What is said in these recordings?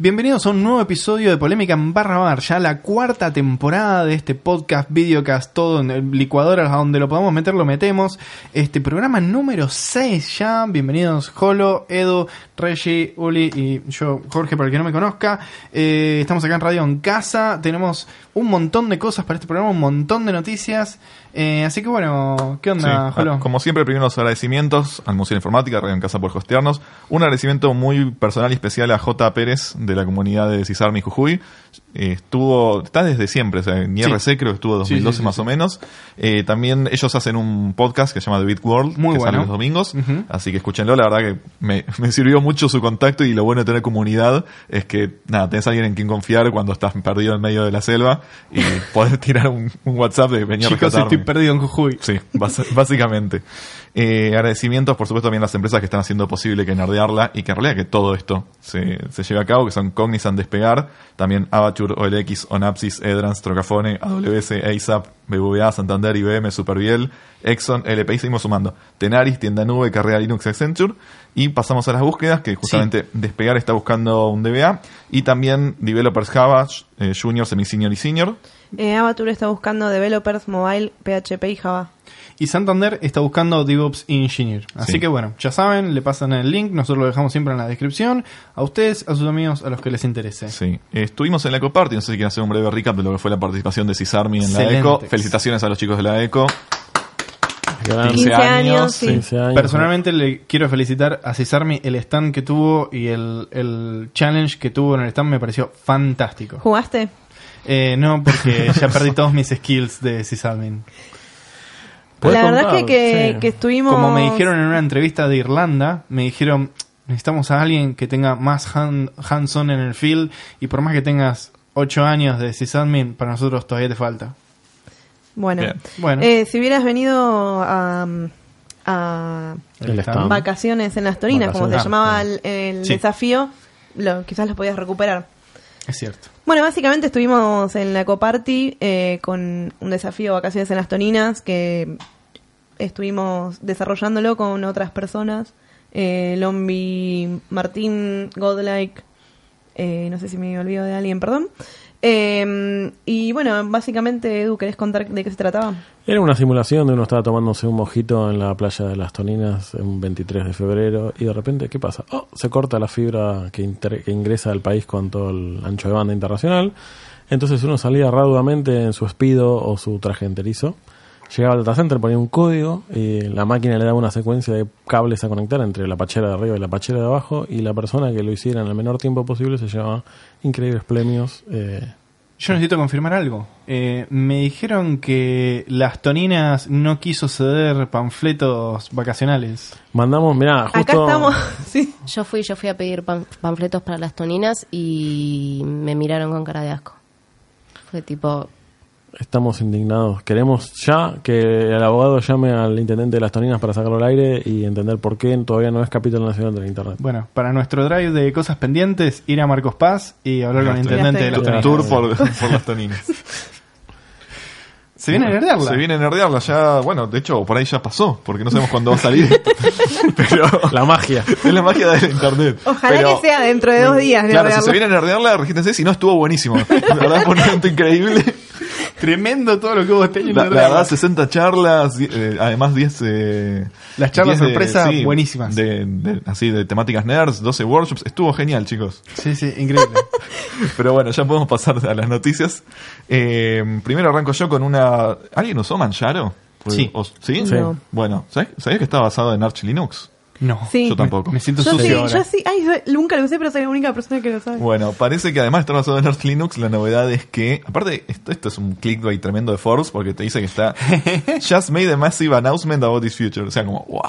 Bienvenidos a un nuevo episodio de Polémica en Barra Bar, ya la cuarta temporada de este podcast, videocast, todo en el licuador, a donde lo podamos meter, lo metemos. Este programa número 6 ya. Bienvenidos Jolo, Edu, Reggie, Uli y yo, Jorge, para el que no me conozca. Eh, estamos acá en Radio en Casa, tenemos un montón de cosas para este programa, un montón de noticias. Eh, así que bueno, ¿qué onda, Sí, Jolo? ah, Como siempre, primero los agradecimientos al Museo de Informática, Radio en Casa por hostearnos. Un agradecimiento muy personal y especial a J. Pérez de la comunidad de Cisarmi Jujuy. Eh, estuvo, está desde siempre, o sea, en Sí. IRC creo que estuvo Sí, 2012 sí, sí, más o menos. Eh, también ellos hacen un podcast que se llama The Beat World, Muy que bueno. sale los domingos. Así que escúchenlo, la verdad que me, me sirvió mucho su contacto y lo bueno de tener comunidad es que, nada, tenés a alguien en quien confiar cuando estás perdido en medio de la selva y poder tirar un, un WhatsApp de venir a Chicos, rescatarme. estoy perdido en Jujuy. Sí, básicamente. Eh, agradecimientos, por supuesto, también a las empresas que están haciendo posible que Nerdearla y que en realidad que todo esto se, se lleve a cabo, que son Cognizant Despegar, también Avature, OLX, Onapsis, Edrans, Trocafone, AWS, ASAP, BBVA, Santander, IBM, Superviel, Exxon, LPI, seguimos sumando. Tenaris, Tienda Nube, Carrera Linux, Accenture. Y pasamos a las búsquedas, que justamente Despegar está buscando un DBA. Y también Developers Java, eh, Junior, Semi-Senior y Senior. Eh, Avature está buscando developers mobile, PHP y Java. Y Santander está buscando DevOps Engineer. Así Sí. que bueno, ya saben, le pasan el link, nosotros lo dejamos siempre en la descripción. A ustedes, a sus amigos, a los que les interese. Sí, estuvimos en la Eco Party, no sé si quieren hacer un breve recap de lo que fue la participación de Cisarmi en la. Eco. Felicitaciones a los chicos de la Eco. Gran- 15 años, sí. 15 años. Personalmente le quiero felicitar a Cesarmi el stand que tuvo y el, el challenge que tuvo en el stand me pareció fantástico. ¿Jugaste? Eh, no, porque ya perdí todos mis skills de Sysadmin. ¿Puedes La verdad contar? es que, que, Sí. que estuvimos... Como me dijeron en una entrevista de Irlanda, me dijeron, necesitamos a alguien que tenga más hand- hands-on en el field y por más que tengas 8 años de sysadmin, para nosotros todavía te falta. Bueno. Bueno, eh, si hubieras venido a, a vacaciones en las Torinas, como se llamaba Ah, el, el Sí. desafío, lo, quizás lo podías recuperar. Es cierto. Bueno, básicamente estuvimos en la Ecoparty eh, con un desafío Vacaciones en las Toninas que estuvimos desarrollándolo con otras personas. Eh, Lombi, Martín, Godlike, eh, no sé si me olvido de alguien, perdón. Eh, y bueno, básicamente, Edu, ¿querés contar de qué se trataba? Era una simulación de uno estaba tomándose un mojito en la playa de las Toninas un 23 de febrero y de repente, ¿qué pasa? Oh, se corta la fibra que, que ingresa al país con todo el ancho de banda internacional. Entonces uno salía raudamente en su espido o su traje enterizo. Llegaba al data center, ponía un código y la máquina le daba una secuencia de cables a conectar entre la pachera de arriba y la pachera de abajo y la persona que lo hiciera en el menor tiempo posible se llevaba increíbles premios. eh, Yo necesito confirmar algo. Eh, me dijeron que las toninas no quiso ceder panfletos vacacionales. mandamos, mirá, justo... Acá estamos. sí. Yo fui, yo fui a pedir pan- panfletos para las toninas y me miraron con cara de asco. Fue tipo, Estamos indignados. Queremos ya que el abogado llame al intendente de las Toninas para sacarlo al aire y entender por qué todavía no es capítulo nacional de la Internet. Bueno, para nuestro drive de cosas pendientes, ir a Marcos Paz y hablar con el intendente de las toninas. Tour por, por las toninas. Se viene a nerdearla. Se viene a nerdearla ya, bueno, de hecho, por ahí ya pasó, porque no sabemos cuándo va a salir esto. Pero La magia. es la magia de la internet. Ojalá Pero- que sea dentro de dos días. de Claro, si verlo. se viene a nerdearla, regístrense, si no estuvo buenísimo. La verdad fue un evento increíble. Tremendo todo lo que vos tenés. La, la verdad, 60 charlas, eh, además 10... eh, Las charlas 10 de- sorpresa, sí, buenísimas. De, de- así, de temáticas nerds, 12 workshops. Estuvo genial, chicos. Sí, sí, increíble. Pero bueno, ya podemos pasar a las noticias. Eh, primero arranco yo con una... ¿Alguien usó Manjaro? Sí. ¿O- ¿Sí? Sí. No. Bueno, ¿sabés, ¿sabés que está basado en Arch Linux? No. Sí. Yo tampoco. Me siento Yo sucio sí, ahora. yo sí. Ay, yo nunca lo usé, pero soy la única persona que lo sabe. Bueno, parece que además de estar basado en Arch Linux, la novedad es que, aparte, esto, esto es un clickbait tremendo de Forbes porque te dice que está Just made a massive announcement about this future. O sea, como, wow.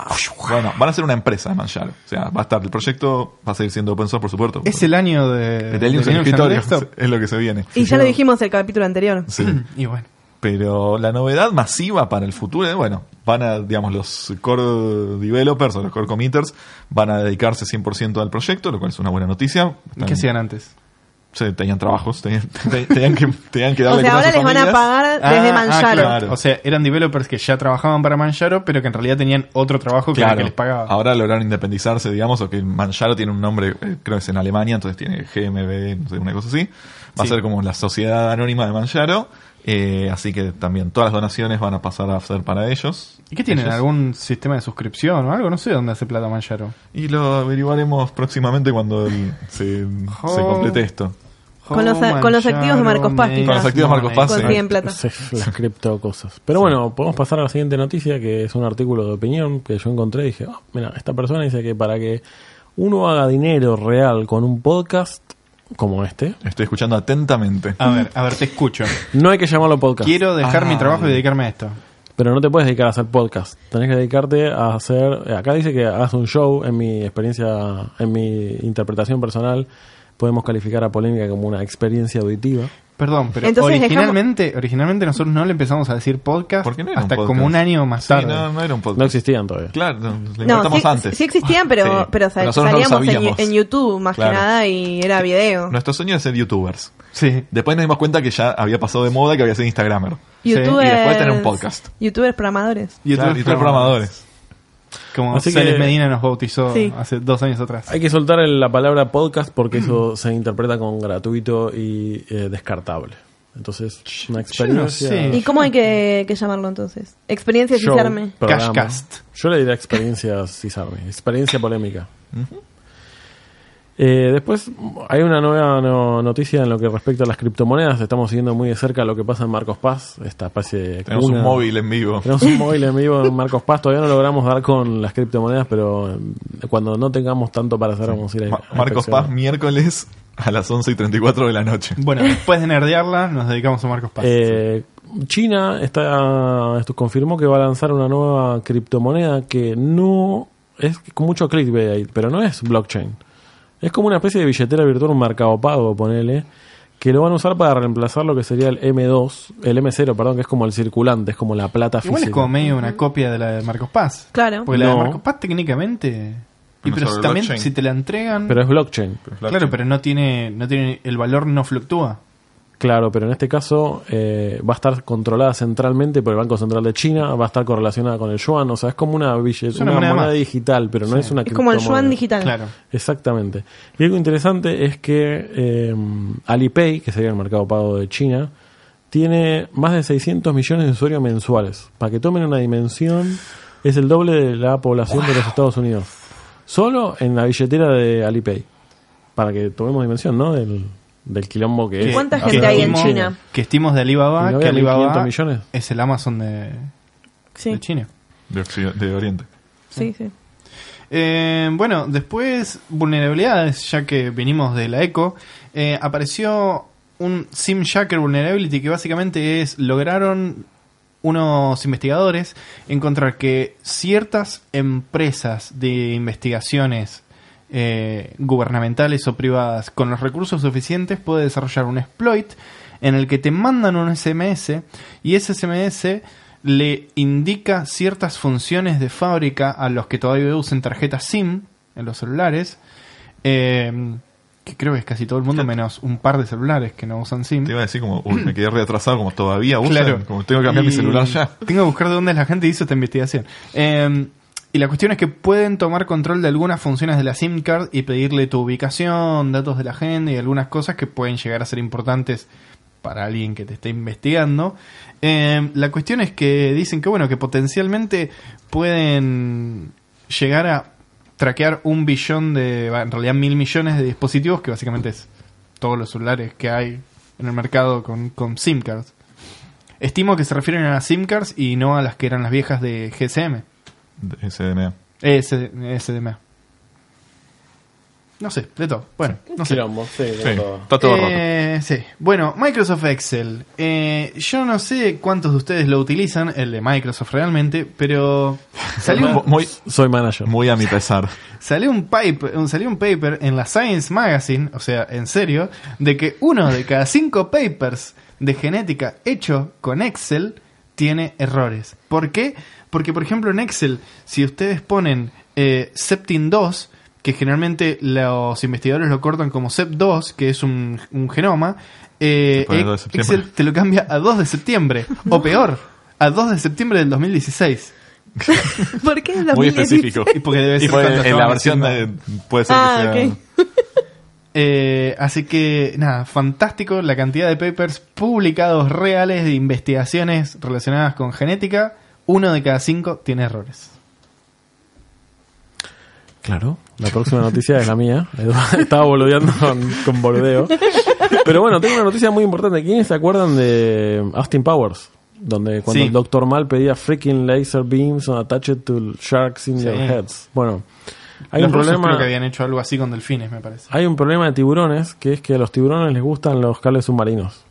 Bueno, van a ser una empresa, Manjaro. O sea, va a estar, el proyecto va a seguir siendo open source, por supuesto. Es el año de, de Linux de en el escritorio. Es lo que se viene. Y ya lo dijimos el capítulo anterior. Sí. Y bueno. Pero la novedad masiva para el futuro, eh, bueno, van a, digamos, los core developers o los core committers van a dedicarse 100% al proyecto, lo cual es una buena noticia. ¿Qué hacían antes? sí, tenían trabajos, tenían, te- tenían que, tenían que O darle sea, comer ahora a sus les van a familias. pagar Ah, desde ah, Manjaro. claro. O sea, eran developers que ya trabajaban para Manjaro, pero que en realidad tenían otro trabajo que era el que les pagaba. Ahora lograron independizarse, digamos, o que Manjaro tiene un nombre, eh, creo que es en Alemania, entonces tiene GmbH, no sé, una cosa así. Va Sí. a ser como la sociedad anónima de Manjaro. Eh, así que también todas las donaciones van a pasar a ser para ellos. ¿Y qué tienen? Ellos. ¿Algún sistema de suscripción o algo? No sé dónde hace plata Manjaro. Y lo averiguaremos próximamente cuando el- se, se complete esto. Con los- con los activos de Marcos Paz, Con los activos de Marcos Paz, las cripto cosas. Pero bueno, podemos pasar a la siguiente noticia, que es un artículo de opinión que yo encontré y dije, "Ah, mira, esta persona dice que para que uno haga dinero real con un podcast como este, Estoy escuchando atentamente. A ver, a ver, te escucho. no hay que llamarlo podcast. Quiero dejar mi Ah, trabajo y dedicarme a esto. Pero no te puedes dedicar a hacer podcast. Tenés que dedicarte a hacer. eh, Acá dice que hagas un show. En mi experiencia, en mi interpretación personal, podemos calificar a polémica como una experiencia auditiva. Perdón, pero Entonces originalmente, originalmente nosotros no le empezamos a decir podcast ¿Por qué no era un hasta podcast? como un año más Sí, tarde. no, no era un podcast. No existían todavía. Claro, lo No, inventamos sí, antes. sí existían, pero, Sí, pero sal- salíamos en, sabíamos. en YouTube más Claro. que nada y era video. Nuestro sueño es ser youtubers. Sí. Después nos dimos cuenta que ya había pasado de moda que había sido Instagramer. YouTubers, y después tener un podcast. YouTubers programadores. Y Claro, otros y tres programadores. Como Así Celes que- Medina nos bautizó Sí. hace dos años atrás. Hay que soltar el- la palabra podcast porque eso se interpreta con gratuito y eh, descartable. Entonces, una experiencia. sé. ¿Y cómo hay que, que llamarlo entonces? Experiencia show, Cisarme. Cashcast. Yo le diría experiencia Cisarme, experiencia polémica. Eh, después hay una nueva no- noticia en lo que respecta a las criptomonedas. Estamos siguiendo muy de cerca lo que pasa en Marcos Paz, esta especie de Tenemos cuna. un móvil en vivo. Tenemos un móvil en vivo en Marcos Paz. Todavía no logramos dar con las criptomonedas, pero eh, cuando no tengamos tanto para hacer, vamos a ir a, Ma- a Marcos. Paz, miércoles a las 11 y 34 de la noche. Bueno, después de nerdearla, nos dedicamos a Marcos Paz. Eh, China está esto confirmó que va a lanzar una nueva criptomoneda que no es con mucho clickbait ahí, pero no es blockchain. Es como una especie de billetera virtual, un mercado pago, ponele, que lo van a usar para reemplazar lo que sería el M2, el M0, perdón, que es como el circulante, es como la plata Igual es física. como medio una copia de la de Marcos Paz. Claro. Porque la de No. Marcos Paz técnicamente... Y Pero pero sobre también blockchain. si te la entregan... Pero es blockchain. claro, pero no tiene, no tiene... El valor no fluctúa. Claro, pero en este caso eh, va a estar controlada centralmente por el Banco Central de China, va a estar correlacionada con el yuan, o sea, es como una, una una moneda digital, pero no es una Es como el yuan digital. Claro. Exactamente. Y algo interesante es que eh, Alipay, que sería el mercado pago de China, tiene más de 600 millones de usuarios mensuales. Para que tomen una dimensión, es el doble de la población de los Estados Unidos. Solo en la billetera de Alipay. Para que tomemos dimensión, ¿no? Del, del quilombo que es. ¿Cuánta gente hay en. China? Que estimos de ¿Y Alibaba, no que Alibaba 1.500 millones? es el Amazon de, Sí, de China. De, Oriente. sí, sí. Eh, bueno, después, vulnerabilidades, ya que venimos de la ECO, eh, apareció un SIM Jacker Vulnerability que básicamente es, lograron unos investigadores encontrar que ciertas empresas de investigaciones eh, gubernamentales o privadas con los recursos suficientes puede desarrollar un exploit en el que te mandan un SMS y ese SMS le indica ciertas funciones de fábrica a los que todavía usen tarjetas SIM en los celulares, eh, que creo que es casi todo el mundo, menos un par de celulares que no usan SIM. Te iba a decir como, uy, me quedé retrasado, como todavía usan, Claro. como tengo que cambiar mi celular ya. Tengo que buscar de dónde la gente hizo esta investigación. Eh, y la cuestión es que pueden tomar control de algunas funciones de la SIM card y pedirle tu ubicación, datos de la agenda y algunas cosas que pueden llegar a ser importantes para alguien que te esté investigando. Eh, la cuestión es que dicen que bueno, que potencialmente pueden llegar a traquear un billón de, en realidad mil millones de dispositivos, que básicamente es todos los celulares que hay en el mercado con, con SIM cards. Estimo que se refieren a las SIM cards y no a las que eran las viejas de GSM. De SDMA. S- SDMA. No sé, de todo. Bueno, no sé. Quilombo, sí, Sí, como todo. está todo roto. Eh, sí. Bueno, Microsoft Excel. Eh, yo no sé cuántos de ustedes lo utilizan, el de Microsoft realmente, pero salió un, Muy, Soy manager. muy a mi pesar. salió un paper, un- salió un paper en la Science Magazine, o sea, en serio, de que uno de cada cinco papers de genética hecho con Excel tiene errores. ¿Por qué? Porque, por ejemplo, en Excel, si ustedes ponen eh, Septin 2, que generalmente los investigadores lo cortan como CEP2, que es un, un genoma, eh, Se pone el 2 de septiembre. Excel te lo cambia a 2 de septiembre, o peor, a 2 de septiembre del 2016. ¿Por qué es Muy 2016? específico. Y porque debe Y ser puede- en la versión de, puede ser Ah, que sea. ok. Eh, así que, nada, fantástico la cantidad de papers publicados reales de investigaciones relacionadas con genética. Uno de cada cinco tiene errores. Claro, la próxima noticia es la mía. Estaba boludeando con, con boludeo. Pero bueno, tengo una noticia muy importante. ¿Quiénes se acuerdan de Austin Powers? Donde cuando Sí. el Dr. Mal pedía freaking laser beams attached to sharks in Sí. your heads. Bueno, hay Los un problema. creo que habían hecho algo así con delfines, me parece. Hay un problema de tiburones que es que a los tiburones les gustan los cables submarinos.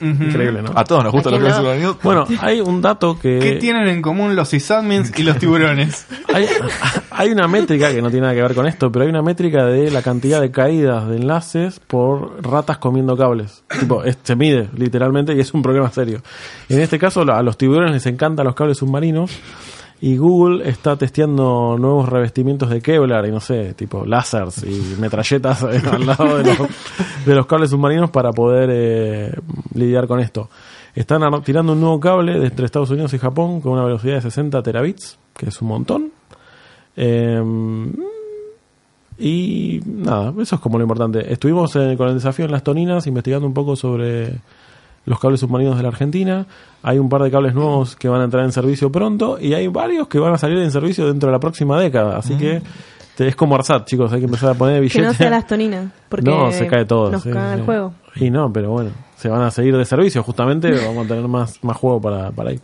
Increíble, ¿no? A todos nos gustan ¿A los no? submarinos. Bueno, hay un dato que. ¿Qué tienen en común los sysadmins y los tiburones? Hay, hay una métrica que no tiene nada que ver con esto, pero hay una métrica de la cantidad de caídas de enlaces por ratas comiendo cables. Tipo, es- se mide literalmente y es un problema serio. En este caso, a los tiburones les encantan los cables submarinos y Google está testeando nuevos revestimientos de Kevlar y no sé, tipo lásers y metralletas al lado de los, de los cables submarinos para poder eh, lidiar con esto. Están tirando un nuevo cable entre Estados Unidos y Japón con una velocidad de 60 terabits, que es un montón. Eh, y nada, eso es como lo importante. Estuvimos eh, con el desafío en las Toninas investigando un poco sobre los cables submarinos de la Argentina. Hay un par de cables nuevos que van a entrar en servicio pronto y hay varios que van a salir en servicio dentro de la próxima década. Así que te- es como Arsat, chicos, hay que empezar a poner Que billetes. no sea las toninas. Porque No, se cae todo. Nos sí, caga el sí. juego. Y no, pero bueno, se van a seguir de servicio justamente, vamos a tener más, más juego para, para ahí.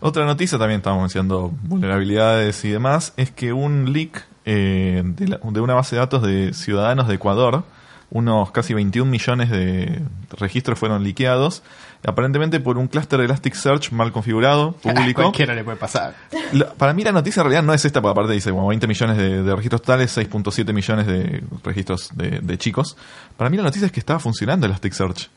Otra noticia, también estábamos mencionando vulnerabilidades y demás, es que un leak eh, de, la- de una base de datos de ciudadanos de Ecuador, unos casi 21 millones de registros fueron liqueados, aparentemente por un clúster de Elasticsearch mal configurado, público. Cualquiera le puede pasar. La- para mí la noticia en realidad no es esta, porque aparte dice como 20 millones de, de registros totales, 6.7 millones de registros de, de chicos. Para mí la noticia es que estaba funcionando Elasticsearch.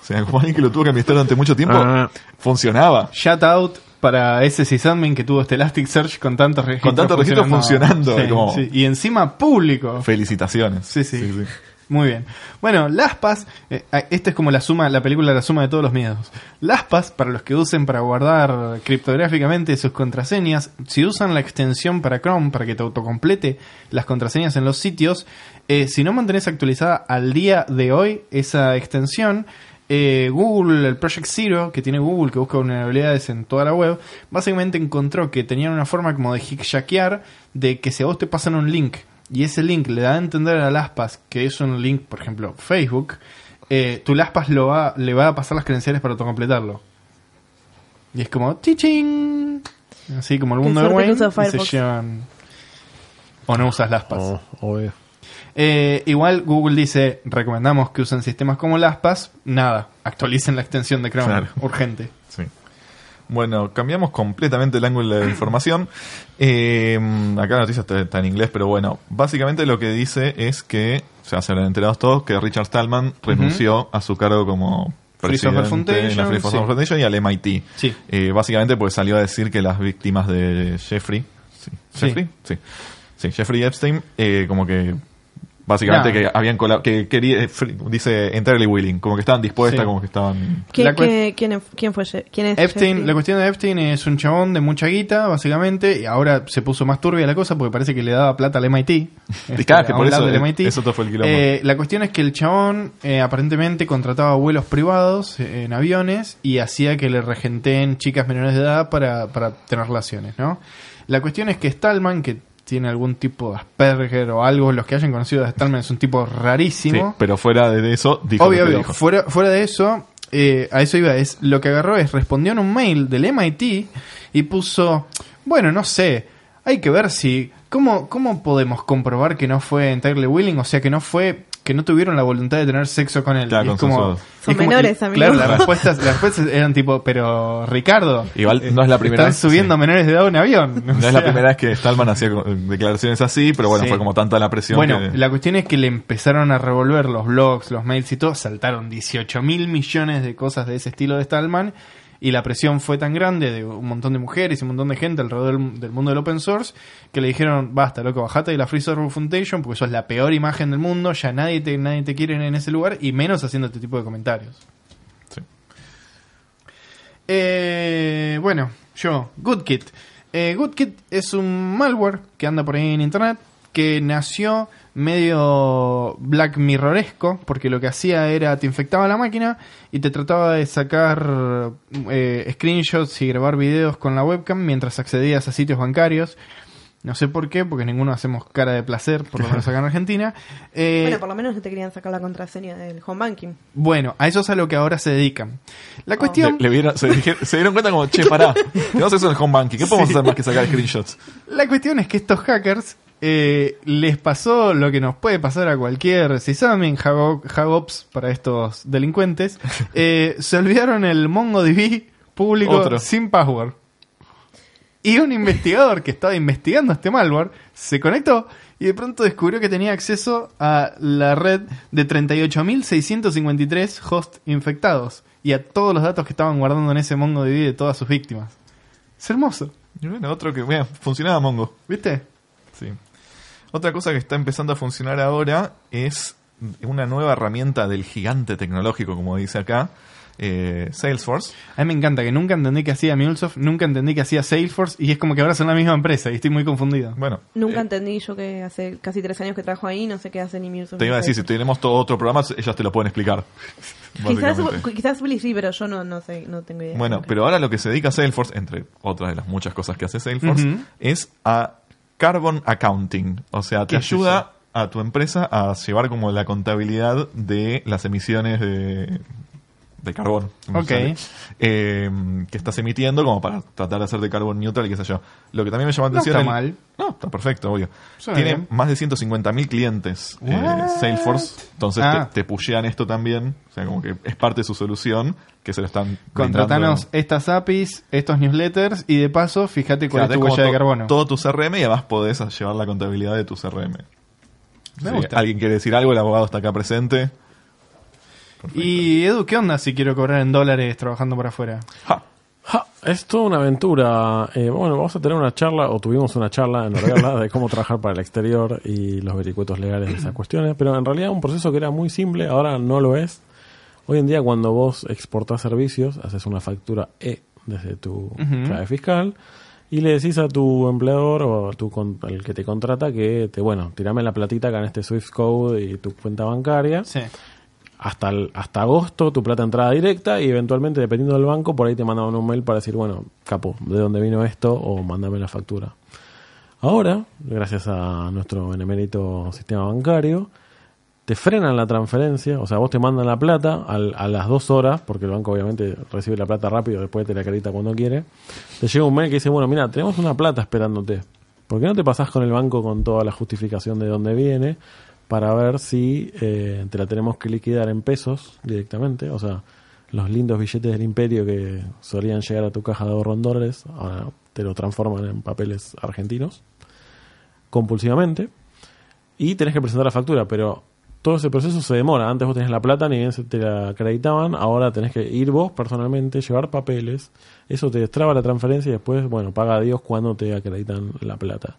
O sea, como alguien que lo tuvo que administrar durante mucho tiempo, Ah. funcionaba. Shout out para ese sysadmin que tuvo este Elasticsearch con tantos registros. Con tantos registros funcionando, Sí, como- sí. Y encima público. Felicitaciones. Sí, sí. Muy bien. Bueno, LastPass, eh, esta es como la suma, la película La suma de todos los miedos. LastPass, para los que usen para guardar criptográficamente sus contraseñas, si usan la extensión para Chrome para que te autocomplete las contraseñas en los sitios, eh, si no mantenés actualizada al día de hoy esa extensión, eh, Google, el Project Zero, que tiene Google, que busca vulnerabilidades en toda la web, básicamente encontró que tenían una forma como de hijackear de que si a vos te pasan un link y ese link le da a entender a LastPass que es un link, por ejemplo, Facebook, eh, tu LastPass lo va, le va a pasar las credenciales para autocompletarlo. Y es como ¡tichín! Así como el mundo de Wayne se llevan... O no usas LastPass. Oh, obvio. Eh, igual Google dice, recomendamos que usen sistemas como LastPass. Nada, actualicen la extensión de Chrome. Claro. Urgente. Bueno, cambiamos completamente el ángulo de información. Eh, acá la noticia está, está en inglés, pero bueno, básicamente lo que dice es que, o sea, se lo han enterado todos, que Richard Stallman renunció a su cargo como Free Software la Free sí. Foundation y al MIT. Sí. Eh, básicamente pues salió a decir que las víctimas de Jeffrey, Sí. Jeffrey, sí, sí, Jeffrey Epstein, eh, como que básicamente No. que habían que quería, eh, dice entirely willing, como que estaban dispuestas, Sí. como que estaban ¿Quién, quién, quién fue? Je- ¿Quién es Epstein, la cuestión de Epstein es un chabón de mucha guita, básicamente, y ahora se puso más turbia la cosa porque parece que le daba plata al MIT. Este, Claro, que por eso, del MIT. eso todo fue el quilombo. Eh, la cuestión es que el chabón eh, aparentemente contrataba vuelos privados eh, en aviones y hacía que le regenteen chicas menores de edad para, para tener relaciones, ¿no? La cuestión es que Stallman, que tiene algún tipo de Asperger o algo, los que hayan conocido a Stallman es un tipo Sí, rarísimo. pero fuera de eso, dijo Obvio, lo que obvio. dijo. Fuera, fuera de eso, eh, a eso iba. Es, lo que agarró es, respondió en un mail del MIT y puso, bueno, no sé, hay que ver si, ¿cómo, cómo podemos comprobar que no fue entirely willing? O sea, que no fue, que no tuvieron la voluntad de tener sexo con él. Claro, Y es como, y Son es como- menores, y- amigo. Claro, las respuestas, las respuestas eran tipo, pero Ricardo. Igual no es la primera Están vez, subiendo sí. menores de edad a un avión. No es la primera vez que Stallman hacía declaraciones así, pero bueno, Sí. fue como tanta la presión Bueno, que... la cuestión es que le empezaron a revolver los blogs, los mails y todo, saltaron 18 mil millones de cosas de ese estilo de Stallman y la presión fue tan grande de un montón de mujeres y un montón de gente alrededor del, del mundo del open source que le dijeron, basta, loco, bajate de la Free Software Foundation porque sos la peor imagen del mundo, ya nadie te, nadie te quiere en ese lugar y menos haciendo este tipo de comentarios. Sí. Eh, bueno, yo, GoodKit. Eh, GoodKit es un malware que anda por ahí en internet que nació medio Black Mirroresco porque lo que hacía era te infectaba la máquina y te trataba de sacar eh, screenshots y grabar videos con la webcam mientras accedías a sitios bancarios. No sé por qué, porque ninguno hacemos cara de placer, por lo menos acá en Argentina. Eh, Bueno, por lo menos no te querían sacar la contraseña del home banking. bueno, a eso es a lo que ahora se dedican. La cuestión... Le- le vieron- se, dije- se dieron cuenta como, che, pará, tenemos eso en el home banking, ¿qué podemos Sí. hacer más que sacar screenshots? La cuestión es que estos hackers eh, les pasó lo que nos puede pasar a cualquier sysadmin, hago- hagops para estos delincuentes. eh, se olvidaron el MongoDB público Otro. sin password. Y un investigador que estaba investigando este malware se conectó y de pronto descubrió que tenía acceso a la red de 38.653 hosts infectados y a todos los datos que estaban guardando en ese MongoDB de todas sus víctimas. Es hermoso, Y bueno, otro que, mira, funcionaba Mongo. ¿viste? Sí. Otra cosa que está empezando a funcionar ahora es una nueva herramienta del gigante tecnológico, como dice acá, eh, Salesforce. A mí me encanta que nunca entendí que hacía MuleSoft, nunca entendí que hacía Salesforce y es como que ahora son la misma empresa y estoy muy confundido. Bueno, Nunca eh, entendí yo que hace casi tres años que trabajo ahí, no sé qué hace ni Microsoft. te iba a decir, si tenemos todo otro programa, ellas te lo pueden explicar. Quizás, quizás Willy sí, pero yo no, no sé, no tengo idea. Bueno, pero ahora lo que se dedica Salesforce, entre otras de las muchas cosas que hace Salesforce, es a carbon accounting. O sea, te ¿Qué es ayuda a tu empresa a llevar como la contabilidad de las emisiones de, de carbón. como Ok. sale, eh, que estás emitiendo como para tratar de hacer de carbon neutral y qué sé yo. Lo que también me llama la No atención... está el- mal. No, está perfecto, obvio. Suena Tiene bien. más de 150.000 clientes eh? Salesforce. Entonces Ah. te, te pushean esto también. O sea, como que es parte de su solución que se lo están... Contratanos brindando. estas APIs, estos newsletters y de paso fíjate cuál es tu huella de carbono. Todo tu CRM y además podés llevar la contabilidad de tu CRM. Me gusta. alguien quiere decir algo, el abogado está acá presente. Y Edu, ¿qué onda si quiero cobrar en dólares trabajando por afuera? Ja. Ja, es toda una aventura. Eh, bueno, vamos a tener una charla, o tuvimos una charla en Orgala de cómo trabajar para el exterior y los vericuetos legales de esas cuestiones, pero en realidad un proceso que era muy simple, ahora no lo es. Hoy en día cuando vos exportás servicios, haces una factura E desde tu clave fiscal y le decís a tu empleador o a tu con- al que te contrata que te, bueno, tirame la platita acá en este Swift Code y tu cuenta bancaria Sí. Hasta, el- hasta agosto tu plata entrada directa y eventualmente dependiendo del banco por ahí te mandaban un mail para decir bueno capo de dónde vino esto o mándame la factura. Ahora gracias a nuestro benemérito sistema bancario te frenan la transferencia o sea vos te mandan la plata al- a las dos horas porque el banco obviamente recibe la plata rápido después te la acredita cuando quiere. Te llega un mail que dice bueno mira tenemos una plata esperándote. ¿por qué no te pasás con el banco con toda la justificación de dónde viene para ver si eh, te la tenemos que liquidar en pesos directamente. O sea, los lindos billetes del imperio que solían llegar a tu caja de ahorro en dólares, ahora te lo transforman en papeles argentinos compulsivamente. Y tenés que presentar la factura, pero todo ese proceso se demora. Antes vos tenés la plata, ni bien se te la acreditaban, ahora tenés que ir vos personalmente, llevar papeles. Eso te destraba la transferencia y después, bueno, paga a Dios cuando te acreditan la plata.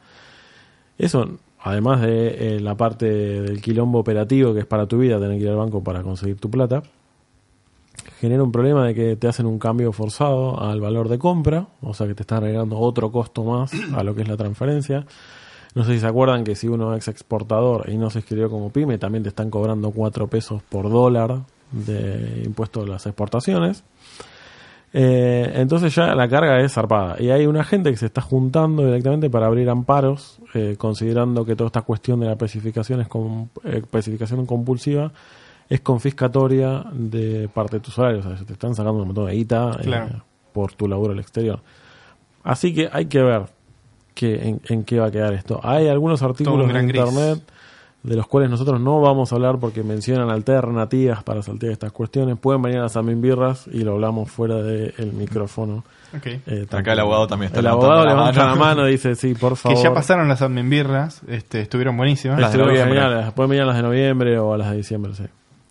Eso, además de eh, la parte del quilombo operativo que es para tu vida, tener que ir al banco para conseguir tu plata, genera un problema de que te hacen un cambio forzado al valor de compra, o sea que te están agregando otro costo más a lo que es la transferencia. No sé si se acuerdan que si uno es exportador y no se escribió como pyme, también te están cobrando 4 pesos por dólar de impuesto de las exportaciones. Eh, entonces ya la carga es zarpada. Y hay una gente que se está juntando directamente para abrir amparos, eh, considerando que toda esta cuestión de la especificación, es com- eh, especificación compulsiva es confiscatoria de parte de tus salarios. O sea, se te están sacando un montón de guita eh, Claro. por tu laburo al exterior. Así que hay que ver que, en, en qué va a quedar esto. Hay algunos artículos en gris. De los cuales nosotros no vamos a hablar porque mencionan alternativas para saltear estas cuestiones. Pueden venir a las birras y lo hablamos fuera del micrófono. Eh, Acá el abogado también está El abogado la levanta mano. la mano y dice, sí, por favor. Que ya pasaron las admin birras, este, estuvieron buenísimas. Las de Estuvieron noviembre. geniales. Pueden venir a las de noviembre o a las de diciembre, sí.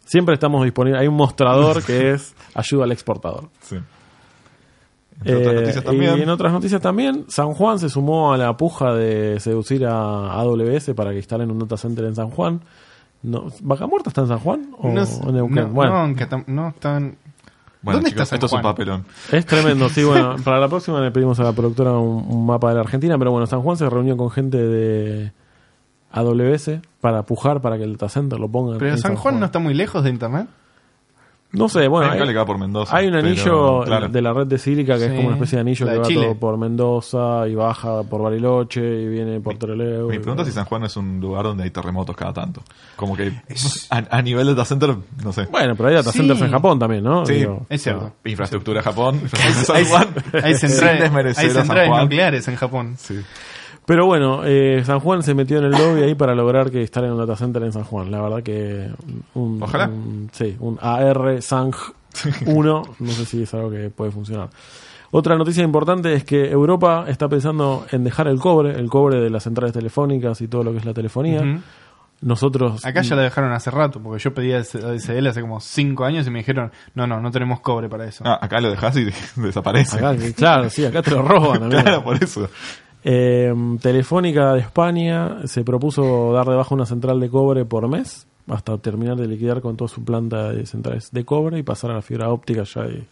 Siempre estamos disponibles. Hay un mostrador que es ayuda al exportador. Sí. Entre otras Eh, noticias también. Y en otras noticias también, San Juan se sumó a la puja de seducir a AWS para que instalen un data center en San Juan. No, ¿Vaca Muerta está en San Juan? ¿O No, en Neuquén? no, bueno, no, no están. Bueno, ¿Dónde chicos, está San esto es un Juan? papelón. es tremendo. Sí, bueno, para la próxima le pedimos a la productora un, un mapa de la Argentina, pero bueno, San Juan se reunió con gente de AWS para pujar para que el data center lo pongan. Pero en San Juan no está muy lejos de internet. No sé, bueno, Hay un hay, cable que va por Mendoza. hay un pero, anillo claro. de la red de Sílica que es como una especie de anillo la que de va Chile. todo por Mendoza y baja por Bariloche y viene por Trelew. Mi y- pregunta es si San Juan es un lugar donde hay terremotos cada tanto. Como que a, a nivel de data center, no sé. Bueno, pero hay data Sí. centers en Japón también, ¿no? Sí, Digo, Es cierto. Infraestructura Japón, infraestructura Hay, San Juan. hay Sin centrales, hay a San centrales Juan. nucleares en Japón. Sí. Pero bueno, eh, San Juan se metió en el lobby ahí para lograr que instalen un data center en San Juan. La verdad que un, Ojalá. un- sí, un AR Sang 1, no sé si es algo que puede funcionar. Otra noticia importante es que Europa está pensando en dejar el cobre, el cobre de las centrales telefónicas y todo lo que es la telefonía. Nosotros Acá ya la dejaron hace rato, porque yo pedí ADSL hace como 5 años y me dijeron, no, no, no tenemos cobre para eso. Ah, acá lo dejas y desaparece. acá, claro, sí, acá te lo roban. claro, por eso. Eh, Telefónica de España se propuso dar de baja una central de cobre por mes hasta terminar de liquidar con toda su planta de centrales de cobre y pasar a la fibra óptica ya y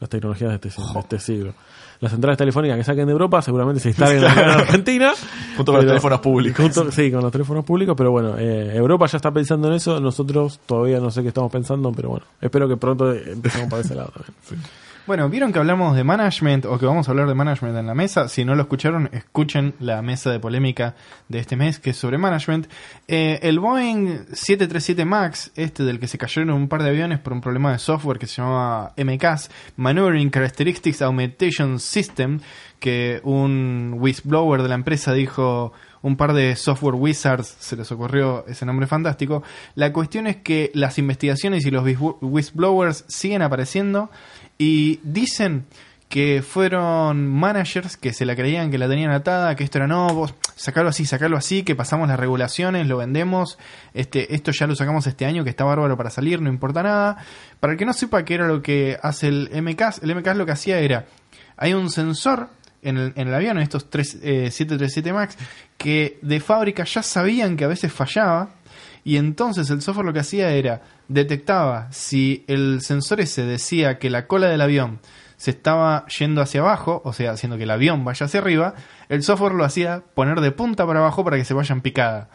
las tecnologías de este, de este siglo. Las centrales telefónicas que saquen de Europa seguramente se instalen acá en Argentina. Junto con los pero- teléfonos públicos. junto- sí, con los teléfonos públicos, pero bueno, eh, Europa ya está pensando en eso, nosotros todavía no sé qué estamos pensando, pero bueno, espero que pronto empecemos para ese lado también. Bueno, vieron que hablamos de management o que vamos a hablar de management en la mesa. Si no lo escucharon, escuchen la mesa de polémica de este mes que es sobre management. Eh, el Boeing 737 MAX, este del que se cayeron un par de aviones por un problema de software que se llamaba MCAS, Maneuvering Characteristics Augmentation System, que un whistleblower de la empresa dijo un par de software wizards, se les ocurrió ese nombre fantástico. La cuestión es que las investigaciones y los whis- whistleblowers siguen apareciendo y dicen que fueron managers que se la creían que la tenían atada, que esto era no, vos sacalo así, sacalo así, que pasamos las regulaciones, lo vendemos, este, esto ya lo sacamos este año, que está bárbaro para salir, no importa nada. Para el que no sepa qué era lo que hace el MCAS, el MCAS lo que hacía era, hay un sensor en el, avión, en estos tres, eh, 737 MAX, que de fábrica ya sabían que a veces fallaba, y entonces el software lo que hacía era, detectaba si el sensor ese decía que la cola del avión se estaba yendo hacia abajo, o sea, haciendo que el avión vaya hacia arriba, el software lo hacía poner de punta para abajo para que se vayan picada.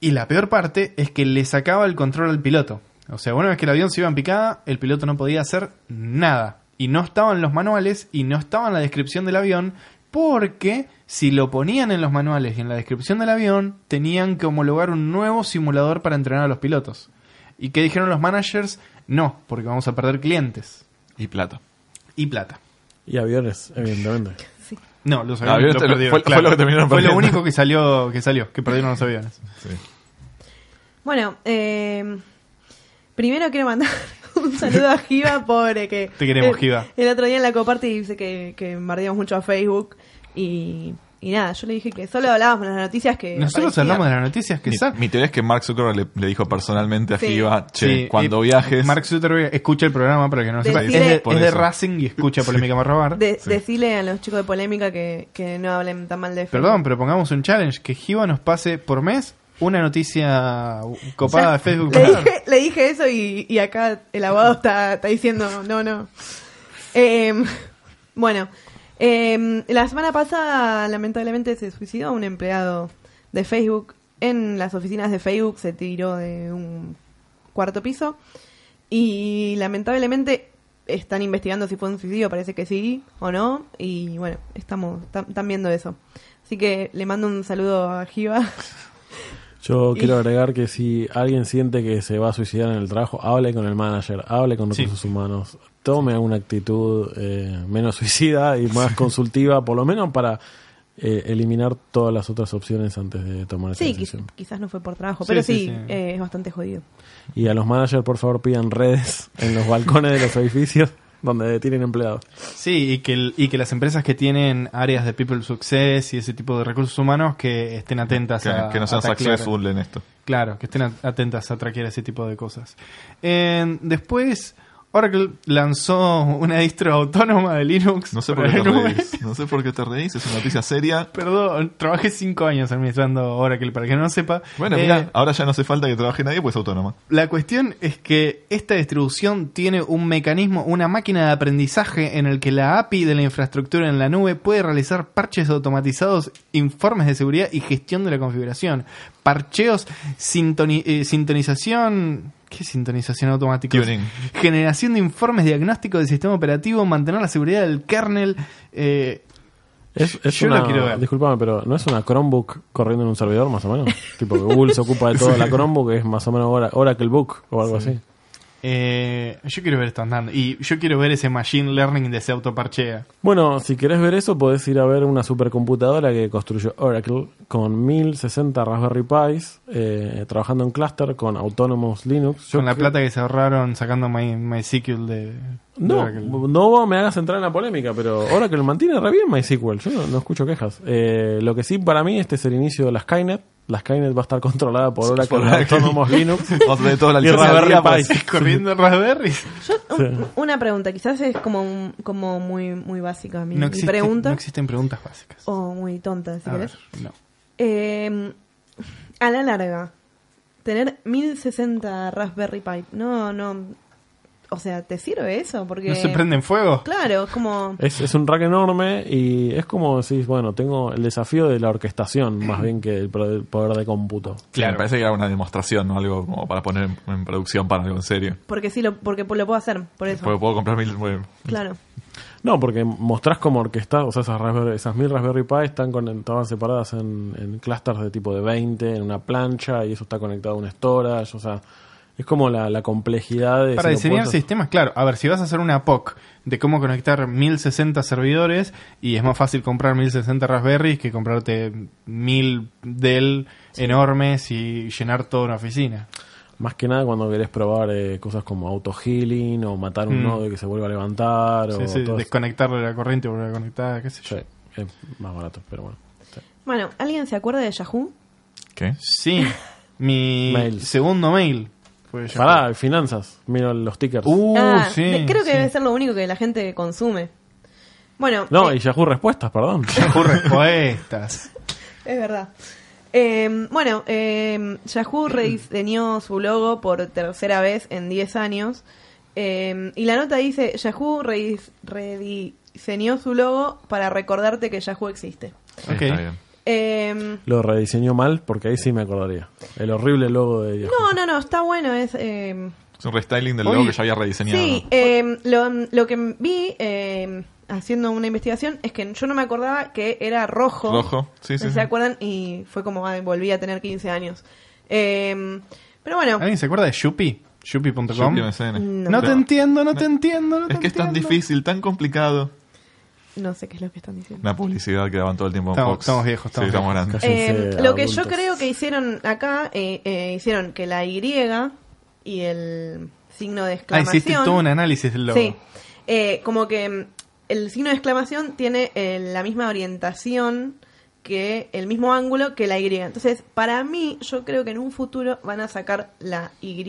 Y la peor parte es que le sacaba el control al piloto. O sea, una vez que el avión se iba en picada, el piloto no podía hacer nada. Y no estaba en los manuales y no estaba en la descripción del avión, porque si lo ponían en los manuales y en la descripción del avión, tenían que homologar un nuevo simulador para entrenar a los pilotos. ¿Y qué dijeron los managers? No, porque vamos a perder clientes Y plata. y plata. Y aviones, evidentemente. No, los aviones aviones lo fue- fue lo que terminaron Fue lo perdiendo. único que salió, que salió, que perdieron los aviones. Sí. Bueno, eh, primero quiero mandar un saludo a Giva, pobre que... Te queremos, el, Giva. El otro día en la coparty dice que, que bardeamos mucho a Facebook y, y nada, yo le dije que solo hablábamos de las noticias que... Nosotros hablamos de las noticias que Mi, salen. mi teoría es que Mark Zuckerberg le, le dijo personalmente a Sí. Giva, che, Sí, cuando y viajes... Mark Zuckerberg escucha el programa para que no lo sepa. Es de, es. Racing y escucha Polémica para robar. De- a los chicos de polémica que, que no hablen tan mal de Facebook. Perdón, pero pongamos un challenge: que Giva nos pase por mes una noticia copada de Facebook. Le dije, le dije eso y, y acá el abogado está, está diciendo no, no. Eh, bueno, eh, la semana pasada lamentablemente se suicidó un empleado de Facebook en las oficinas de Facebook, se tiró de un cuarto piso y lamentablemente están investigando si fue un suicidio, parece que sí o no y bueno, estamos tam- están viendo eso. Así que le mando un saludo a Giva. Yo Y- quiero agregar que si alguien siente que se va a suicidar en el trabajo, hable con el manager, hable con Sí. recursos humanos, tome una actitud eh, menos suicida y más consultiva, por lo menos para eh, eliminar todas las otras opciones antes de tomar esa Sí, decisión. quizás no fue por trabajo, Sí, pero sí, sí, sí. eh, es bastante jodido. Y a los managers, por favor, pidan redes en los balcones de los edificios donde tienen empleados. Sí, y que, el- y que las empresas que tienen áreas de People Success y ese tipo de recursos humanos que estén atentas que, a. que no sean successful en esto. Claro, que estén at- atentas a traquear ese tipo de cosas. Eh, después, Oracle lanzó una distro autónoma de Linux. No sé por qué te reís. No sé por qué te reís. Es una noticia seria. Perdón, trabajé cinco años administrando Oracle, para que no sepa. Bueno, Eh, mira, ahora ya no hace falta que trabaje nadie, pues es autónoma. La cuestión es que esta distribución tiene un mecanismo, una máquina de aprendizaje en el que la API de la infraestructura en la nube puede realizar parches automatizados, informes de seguridad y gestión de la configuración. Parcheos, sintoni- eh, sintonización... ¿Qué sintonización automática? Generación de informes diagnósticos del sistema operativo, mantener la seguridad del kernel. eh, Es, es Yo una, lo quiero ver. Disculpame, pero ¿no es una Chromebook corriendo en un servidor más o menos? tipo que Google se ocupa de toda la Chromebook, es más o menos Ora- Oracle Book o algo así. Eh, yo quiero ver esto andando. Y yo quiero ver ese machine learning de ese autoparchea. Bueno, si querés ver eso, podés ir a ver una supercomputadora que construyó Oracle con 1060 Raspberry Pis, eh, trabajando en cluster con Autonomous Linux. Yo Con la plata que se ahorraron sacando My, MySQL de No, Oracle. no me hagas entrar en la polémica, pero Oracle mantiene re bien MySQL. Yo no, no escucho quejas. Eh, lo que sí, para mí, este es el inicio de la Skynet. La Skynet va a estar controlada por Oracle, por Oracle. Autonomous Linux. Vamos a tener toda la Y Raspberry pues. Corriendo en Raspberry. Yo, un- una pregunta, quizás es como, un- como muy, muy básica mi, No, mi existe- pregunta. no existen preguntas básicas. o muy tonta, si A ver, querés. no. Eh, a la larga, tener 1060 Raspberry Pi, no, no. O sea, ¿te sirve eso? Porque. ¿No se prende en fuego? Claro, es como. Es, es un rack enorme y es como decís, bueno, tengo el desafío de la orquestación más bien que el poder de cómputo. Sí, Me parece que era una demostración, ¿no? Algo como para poner en, en producción para algo en serio. Porque sí, lo, porque lo puedo hacer, por eso. Porque puedo comprar mil. bueno, Claro. No, porque mostrás como orquestás, o sea, esas, Raspberry- esas mil Raspberry Pi están con- estaban separadas en, en clusters de tipo de 20, en una plancha, y eso está conectado a un storage, o sea, es como la, la complejidad de... Para diseñar puedes- sistemas, claro. A ver, si vas a hacer una POC de cómo conectar 1060 servidores, y es más fácil comprar 1060 Raspberries que comprarte 1000 Dell enormes y llenar toda una oficina. Más que nada cuando querés probar eh, cosas como auto healing o matar un Mm. nodo y que se vuelva a levantar Sí, o sí, todo eso. desconectarle la corriente por la conectada, qué sé yo. Sí, es más barato, pero bueno. sí. Bueno, ¿alguien se acuerda de Yahoo? ¿Qué? Sí, mi Mails. segundo mail. Fue Yahoo. Pará, finanzas, miro los tickers. Uh, Ah, sí. creo que sí. debe ser lo único que la gente consume. Bueno, no, eh, y Yahoo Respuestas, perdón. Yahoo Respuestas. Es verdad. Eh, bueno, eh, Yahoo rediseñó su logo por tercera vez en 10 años. Eh, y la nota dice, Yahoo redis- rediseñó su logo para recordarte que Yahoo existe. Sí, Ok. está bien. Eh, Lo rediseñó mal porque ahí sí me acordaría. El horrible logo de Yahoo. no, no, no, está bueno. Es, eh, Es un restyling del Oye, logo que ya había rediseñado. sí, eh, lo, lo que vi eh, haciendo una investigación es que yo no me acordaba que era rojo. Rojo, sí, sí, ¿Se sí. acuerdan? Y fue como, ay, volví a tener 15 años. Eh, pero bueno. ¿Alguien se acuerda de Shupi? Shupi.com. No. No te entiendo, no te entiendo. no te Es que es tan entiendo. difícil, tan complicado. No sé qué es lo que están diciendo. La publicidad que daban todo el tiempo en Estamos- Fox. estamos viejos, estamos sí, estamos viejos. grandes. Eh, lo que yo creo que hicieron acá, eh, eh, hicieron que la Y y el signo de Ah, exclamación. hiciste todo un análisis del logo. Sí. Eh, como que mm, el signo de exclamación tiene eh, la misma orientación que el mismo ángulo que la Y. Entonces, para mí, yo creo que en un futuro van a sacar la Y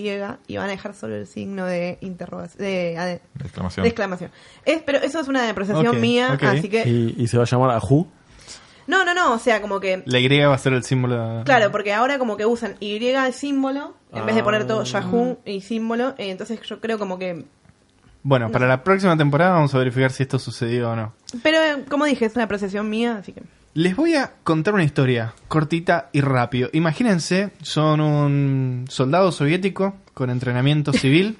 y van a dejar solo el signo de interrogación, de, de- De exclamación. de exclamación. Es, pero eso es una depreciación mía, así que... Y, y se va a llamar Ahu. No, no, no, o sea, como que... La Y va a ser el símbolo. de- Claro, porque ahora como que usan Y de símbolo en vez de poner todo Ah. Yahoo y símbolo. eh, entonces yo creo como que... Bueno, para la próxima temporada vamos a verificar si esto sucedió o no. Pero eh, como dije, es una apreciación mía, así que... Les voy a contar una historia cortita y rápido. Imagínense, son un soldado soviético con entrenamiento civil.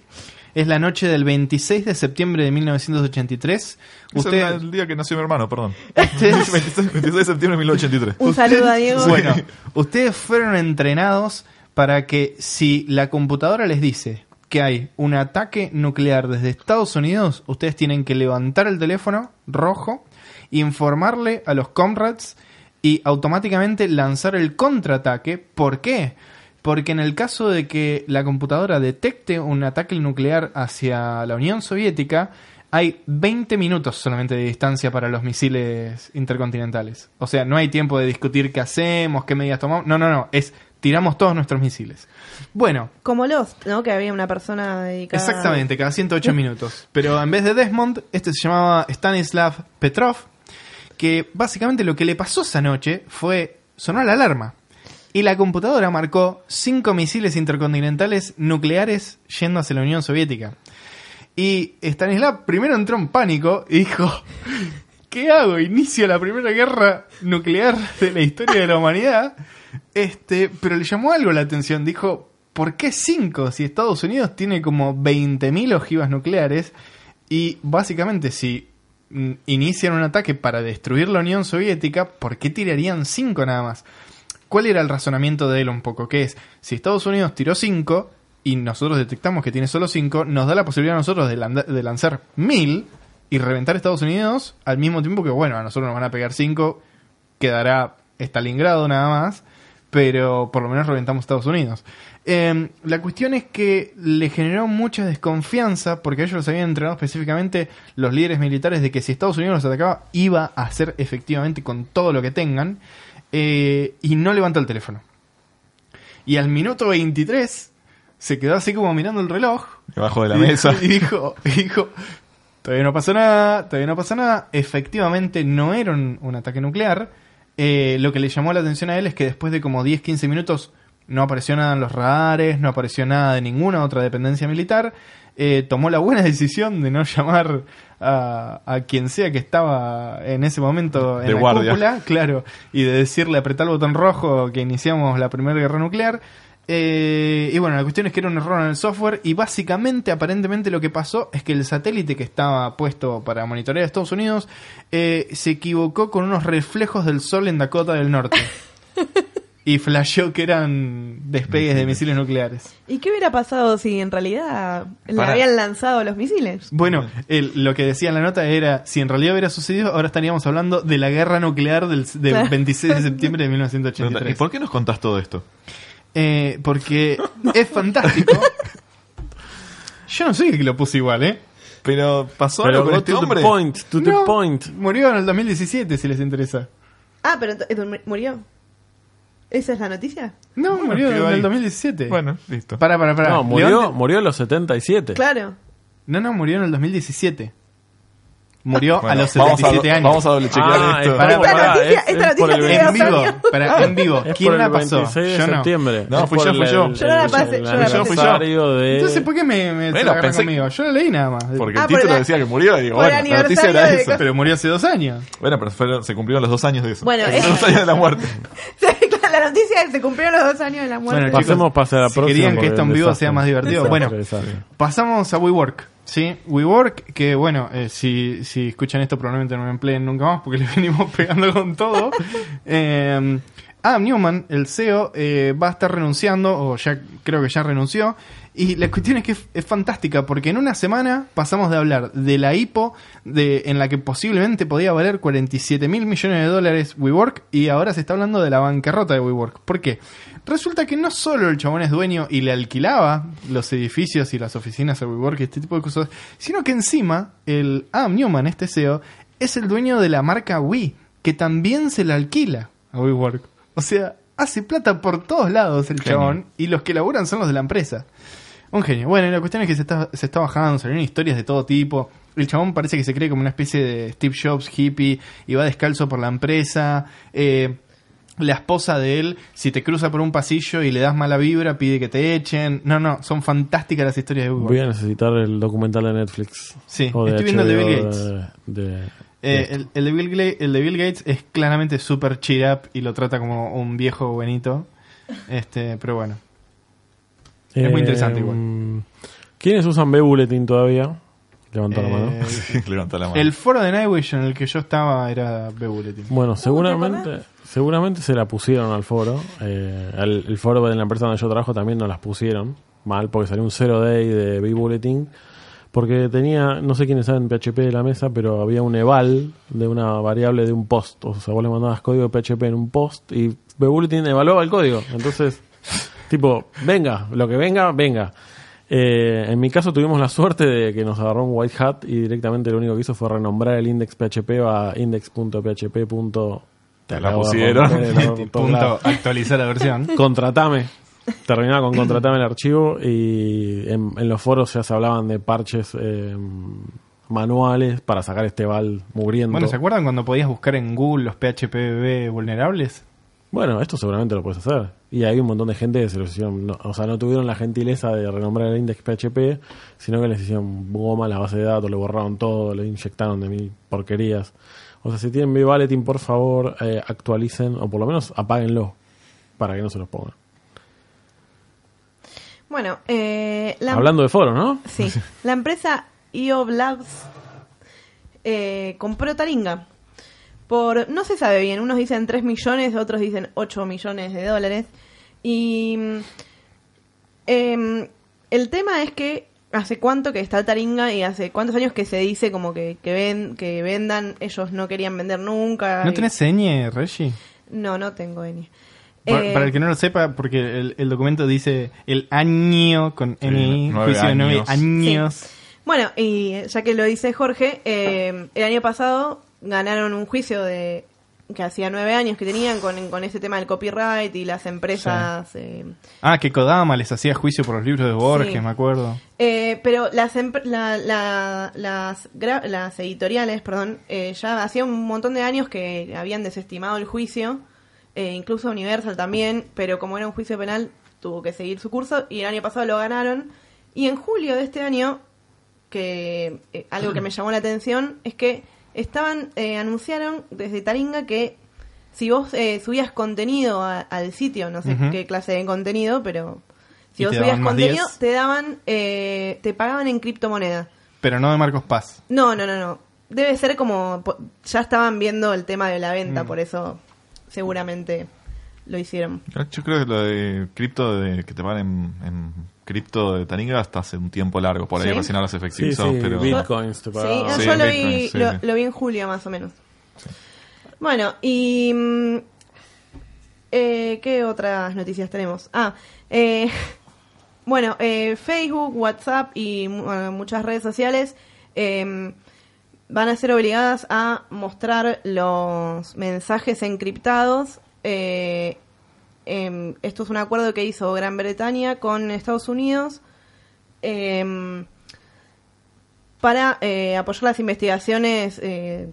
es la noche del 26 de septiembre de 1983. Es Usted, el, el día que nació mi hermano, perdón. Ustedes- 26, 26 de septiembre de 1983. Un saludo a Diego. Bueno, ustedes fueron entrenados para que si la computadora les dice que hay un ataque nuclear desde Estados Unidos, ustedes tienen que levantar el teléfono rojo, informarle a los comrades y automáticamente lanzar el contraataque. ¿Por qué? Porque en el caso de que la computadora detecte un ataque nuclear hacia la Unión Soviética, hay 20 minutos solamente de distancia para los misiles intercontinentales. O sea, no hay tiempo de discutir qué hacemos, qué medidas tomamos. No, no, no. Es tiramos todos nuestros misiles. Bueno, Como Lost, ¿no? Que había una persona dedicada. Exactamente, cada 108 minutos. Pero en vez de Desmond, este se llamaba Stanislav Petrov, que básicamente lo que le pasó esa noche fue sonó la alarma. Y la computadora marcó cinco misiles intercontinentales nucleares yendo hacia la Unión Soviética. Y Stanislav primero entró en pánico y dijo, ¿qué hago? Inicio la primera guerra nuclear de la historia de la humanidad. Este, pero le llamó algo la atención. Dijo, ¿por qué 5? Si Estados Unidos tiene como 20.000 ojivas nucleares y básicamente si inician un ataque para destruir la Unión Soviética, ¿por qué tirarían 5 nada más? ¿Cuál era el razonamiento de él un poco? Que es, si Estados Unidos tiró 5 y nosotros detectamos que tiene solo 5, nos da la posibilidad a nosotros de, lanzar 1000 y reventar Estados Unidos al mismo tiempo que, bueno, a nosotros nos van a pegar 5, quedará Stalingrado nada más, pero por lo menos reventamos Estados Unidos. Eh, la cuestión es que le generó mucha desconfianza porque ellos los habían entrenado específicamente los líderes militares de que si Estados Unidos los atacaba iba a hacer efectivamente con todo lo que tengan eh, y no levantó el teléfono. Y al minuto 23 se quedó así como mirando el reloj Debajo de la y mesa. dijo- Y dijo, y dijo, todavía no pasó nada, todavía no pasó nada. Efectivamente no era un, un ataque nuclear. Eh, lo que le llamó la atención a él es que después de como 10-15 minutos no apareció nada en los radares, no apareció nada de ninguna otra dependencia militar. Eh, tomó la buena decisión de no llamar a, a quien sea que estaba en ese momento en De la guardia. cúpula, claro, y de decirle apretar el botón rojo que iniciamos la primera guerra nuclear. Eh, y bueno, la cuestión es que era un error en el software y básicamente, aparentemente lo que pasó es que el satélite que estaba puesto para monitorear a Estados Unidos eh, se equivocó con unos reflejos del sol en Dakota del Norte. y flasheó que eran despegues de misiles nucleares. ¿Y qué hubiera pasado si en realidad le habían lanzado los misiles? Bueno, el- lo que decía en la nota era, si en realidad hubiera sucedido, ahora estaríamos hablando de la guerra nuclear del, del Claro. 26 de septiembre de ¿Y 1983. por qué nos contás todo esto? Eh, porque es fantástico. Yo no sé que lo puse igual, ¿eh? Pero pasó Pero algo con este to hombre. the point, to the No, point. Murió en el 2017, si les interesa. Ah, pero ent- murió. ¿Esa es la noticia? No, Bueno, murió en el ahí. 2017. Bueno, listo. Para, para, para. No, murió, murió en los 77. Claro. No, no, murió en el 2017. Murió Bueno, a los vamos 77 años. Vamos a doble chequear Ah, esto. es- Para, Esta para, noticia, es- esta noticia En vivo, para, en vivo. ¿Quién la pasó? 26 de Yo no. septiembre. No, fui yo, fui yo. Yo no la pasé, yo no la pasé. aniversario de... Entonces, ¿por qué me, me Bueno, pensé- conmigo? Yo la leí nada más. Porque Ah, el por título decía que murió y digo, bueno, la noticia era esa. Pero murió hace dos años. Bueno, pero fueron- se cumplieron los dos años de eso. Bueno, los dos años de la muerte. la noticia es que se cumplieron los dos años de la muerte. Bueno, Pasemos para la si próxima. querían que porque esto en vivo sea más divertido, bueno. Pasamos a WeWork, ¿sí? WeWork, que bueno, eh, si, si escuchan esto probablemente no me empleen nunca más porque les venimos pegando con todo. Eh, Adam Newman, el CEO, eh, va a estar renunciando, o ya creo que ya renunció. Y la cuestión es que es, fantástica, porque en una semana pasamos de hablar de la IPO, de, en la que posiblemente podía valer 47 mil millones de dólares WeWork, y ahora se está hablando de la bancarrota de WeWork. ¿Por qué? Resulta que no solo el chabón es dueño y le alquilaba los edificios y las oficinas a WeWork y este tipo de cosas, sino que encima el Adam Newman, este CEO, es el dueño de la marca Wii, que también se la alquila a WeWork. O sea, hace plata por todos lados el Genio. chabón y los que laburan son los de la empresa. Un genio. Bueno, y la cuestión es que se está, se está bajando, salieron historias de todo tipo. El chabón parece que se cree como una especie de Steve Jobs hippie y va descalzo por la empresa. Eh, la esposa de él, si te cruza por un pasillo y le das mala vibra, pide que te echen. No, no, son fantásticas las historias de Google. Voy a necesitar el documental de Netflix. Sí, O de estoy viendo el de Bill Gates. de- de- Eh, el, el de Bill el de Bill Gates es claramente super cheer up y lo trata como un viejo buenito. Este, pero bueno. es muy interesante igual. mm, ¿Quiénes usan B-Bulletin todavía? Levanta la mano. Eh, Levanta la mano. el foro de Nightwish en el que yo estaba era B-Bulletin. Bueno, ¿te seguramente, seguramente se la pusieron al foro. Eh, al- el foro de la empresa donde yo trabajo también nos las pusieron. Mal, porque salió un 0 day de B-Bulletin. Porque tenía, no sé quiénes saben PHP de la mesa, pero había un eval de una variable de un post. O sea, vos le mandabas código PHP en un post y B-Bulletin evaluaba el código. Entonces, tipo, venga, lo que venga, venga. Eh, en mi caso tuvimos la suerte de que nos agarró un white hat y directamente lo único que hizo fue renombrar el index PHP a index.php. Te la pusieron. Punto, actualizar la versión. Contratame. Terminaba con contratame el archivo y en, en los foros ya se hablaban de parches eh, manuales para sacar este val mugriento. Bueno, ¿se acuerdan cuando podías buscar en Google los PHP vulnerables? Bueno, esto seguramente lo puedes hacer. Y hay un montón de gente que se los hicieron, no- o sea, no tuvieron la gentileza de renombrar el index PHP, sino que les hicieron goma la base de datos, le borraron todo, le inyectaron de mil porquerías. O sea, si tienen Vivaleting, por favor, eh, actualicen, o por lo menos apáguenlo, para que no se los pongan. Bueno, eh, la, Hablando de foro, ¿no? sí, la empresa IO Labs eh, compró Taringa. Por, no se sabe bien, unos dicen 3 millones, otros dicen 8 millones de dólares. Y em, el tema es que hace cuánto que está Taringa y hace cuántos años que se dice como que, que, ven, que vendan, ellos no querían vender nunca. ¿No y- tenés señe, Reggie? No, no tengo Eni. Pa- Eh, Para el que no lo sepa, porque el, el documento dice el año con Sí, N, nueve juicio de nueve años. años. Bueno, y ya que lo dice Jorge, eh, el año pasado ganaron un juicio de que hacía nueve años que tenían con, con ese tema del copyright y las empresas. eh, Ah, que Kodama les hacía juicio por los libros de Borges, Sí. me acuerdo. eh, pero las, la- la- las, gra- las editoriales, perdón, eh, ya hacía un montón de años que habían desestimado el juicio, eh, incluso Universal también, pero como era un juicio penal, tuvo que seguir su curso y el año pasado lo ganaron. Y en julio de este año, que eh, algo que me llamó la atención es que estaban eh, anunciaron desde Taringa que si vos eh, subías contenido a- al sitio, no sé qué clase de contenido, pero si vos subías contenido, 10. te daban, eh, te pagaban en criptomoneda. Pero no de Marcos Paz. No, no, no, no. Debe ser como, ya estaban viendo el tema de la venta, Mm. por eso seguramente lo hicieron. Yo creo que lo de cripto, de que te pagan en, en cripto de Taringa hasta hace un tiempo largo. Por ahí ¿Sí? recién ahora se Sí, efectivizó. sí, pero bitcoins te Sí, pagaban. Sí, yo lo vi, lo, vi en julio más o menos. Bueno, y... mm, eh, ¿Qué otras noticias tenemos? Ah, eh, bueno, eh, Facebook, WhatsApp y mu- eh, muchas redes sociales eh, van a ser obligadas a mostrar los mensajes encriptados. eh, em, esto es un acuerdo que hizo Gran Bretaña con Estados Unidos. em, para eh, apoyar las investigaciones eh,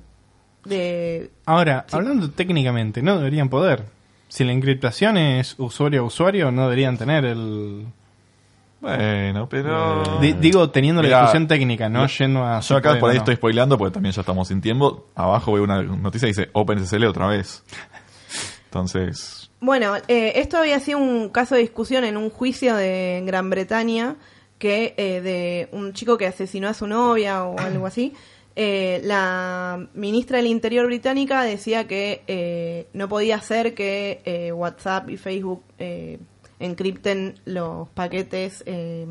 de... Ahora, hablando técnicamente, no deberían poder. Si la encriptación es usuario a usuario, no deberían tener el... Bueno, pero. Di- digo, teniendo la discusión técnica, no yo- yendo a... Yo acá por ahí no. estoy spoileando porque también ya estamos sin tiempo. Abajo veo una noticia que dice OpenSSL otra vez. Entonces, Bueno, eh, esto había sido un caso de discusión en un juicio de Gran Bretaña que eh, de un chico que asesinó a su novia o algo así. Eh, la ministra del Interior británica decía que eh, no podía ser que eh, WhatsApp y Facebook eh, encripten los paquetes eh,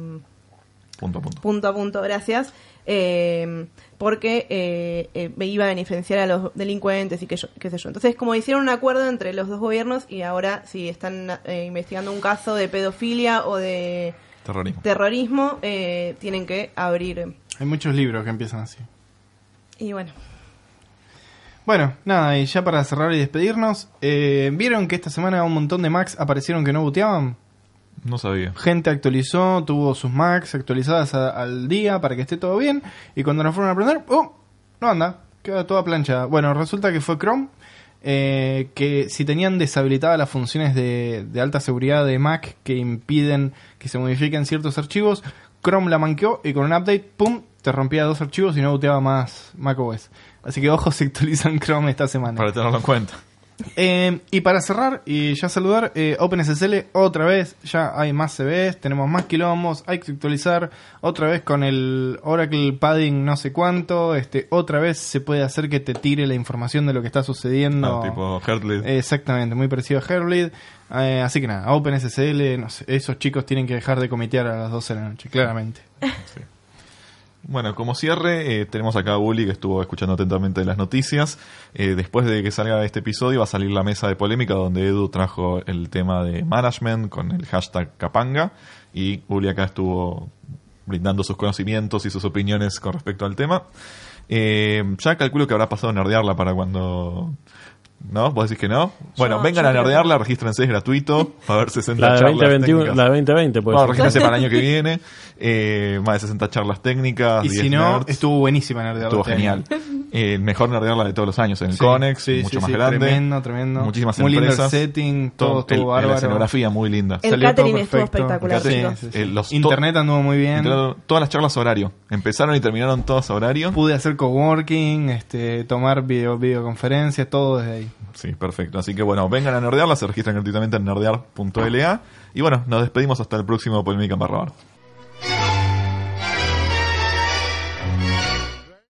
punto a punto. punto a punto, gracias, eh, porque eh, eh, me iba a beneficiar a los delincuentes y yo, qué sé yo. Entonces, como hicieron un acuerdo entre los dos gobiernos y ahora si están eh, investigando un caso de pedofilia o de Terrorismo. terrorismo, eh, tienen que abrir. Hay muchos libros que empiezan así. Y bueno, Bueno, nada, y ya para cerrar y despedirnos, eh, ¿vieron que esta semana un montón de Macs aparecieron que no booteaban? No sabía. Gente actualizó, tuvo sus Macs actualizadas a- al día para que esté todo bien, y cuando nos fueron a prender, ¡oh! No anda, queda toda planchada. Bueno, resulta que fue Chrome, eh, que si tenían deshabilitadas las funciones de, de alta seguridad de Mac que impiden que se modifiquen ciertos archivos, Chrome la manqueó y con un update, ¡pum! te rompía dos archivos y no booteaba más macOS. Así que ojo si actualizan Chrome esta semana. Para tenerlo en cuenta. Eh, y para cerrar y ya saludar, eh, OpenSSL otra vez, ya hay más CVs, tenemos más quilombos, hay que actualizar otra vez con el Oracle Padding no sé cuánto, este otra vez se puede hacer que te tire la información de lo que está sucediendo. Ah, tipo Heartlead. Exactamente, muy parecido a Herlead. Eh, así que nada, OpenSSL, no sé, esos chicos tienen que dejar de comitear a las 12 de la noche, claramente. Bueno, como cierre, eh, tenemos acá a Bully que estuvo escuchando atentamente las noticias. Eh, después de que salga este episodio va a salir la mesa de polémica donde Edu trajo el tema de management con el hashtag Capanga y Bully acá estuvo brindando sus conocimientos y sus opiniones con respecto al tema. Eh, ya calculo que habrá pasado nerdearla para cuando ¿No? ¿Vos decís que no? Bueno, Yo- vengan yo a nerdearla, regístrense, es gratuito. Va a haber 60 La de, charlas 2021, técnicas. la de 2020, pues. Bueno, regístrense para el año que viene. Eh, más de 60 charlas técnicas. Y 10 si no, nerds. estuvo buenísima Nerdearla Estuvo genial. Eh, mejor nerdearla de todos los años en el Sí, Conex, sí, mucho sí, más sí, grande. Tremendo, tremendo. Muchísimas Muy lindo el empresas. setting, todo estuvo el- bárbaro. La escenografía muy linda. El Salió catering todo estuvo espectacular, El catering, chicos. Sí, sí, Eh, los Internet anduvo muy bien. Entraron todas las charlas a horario. Empezaron y terminaron todas a horario. Pude hacer coworking, este, tomar video, videoconferencias, todo desde ahí. Sí, perfecto. Así que bueno, vengan a nerdearla, se registran gratuitamente en nerdear.la. Y bueno, nos despedimos hasta el próximo Polémica en Barra Bar.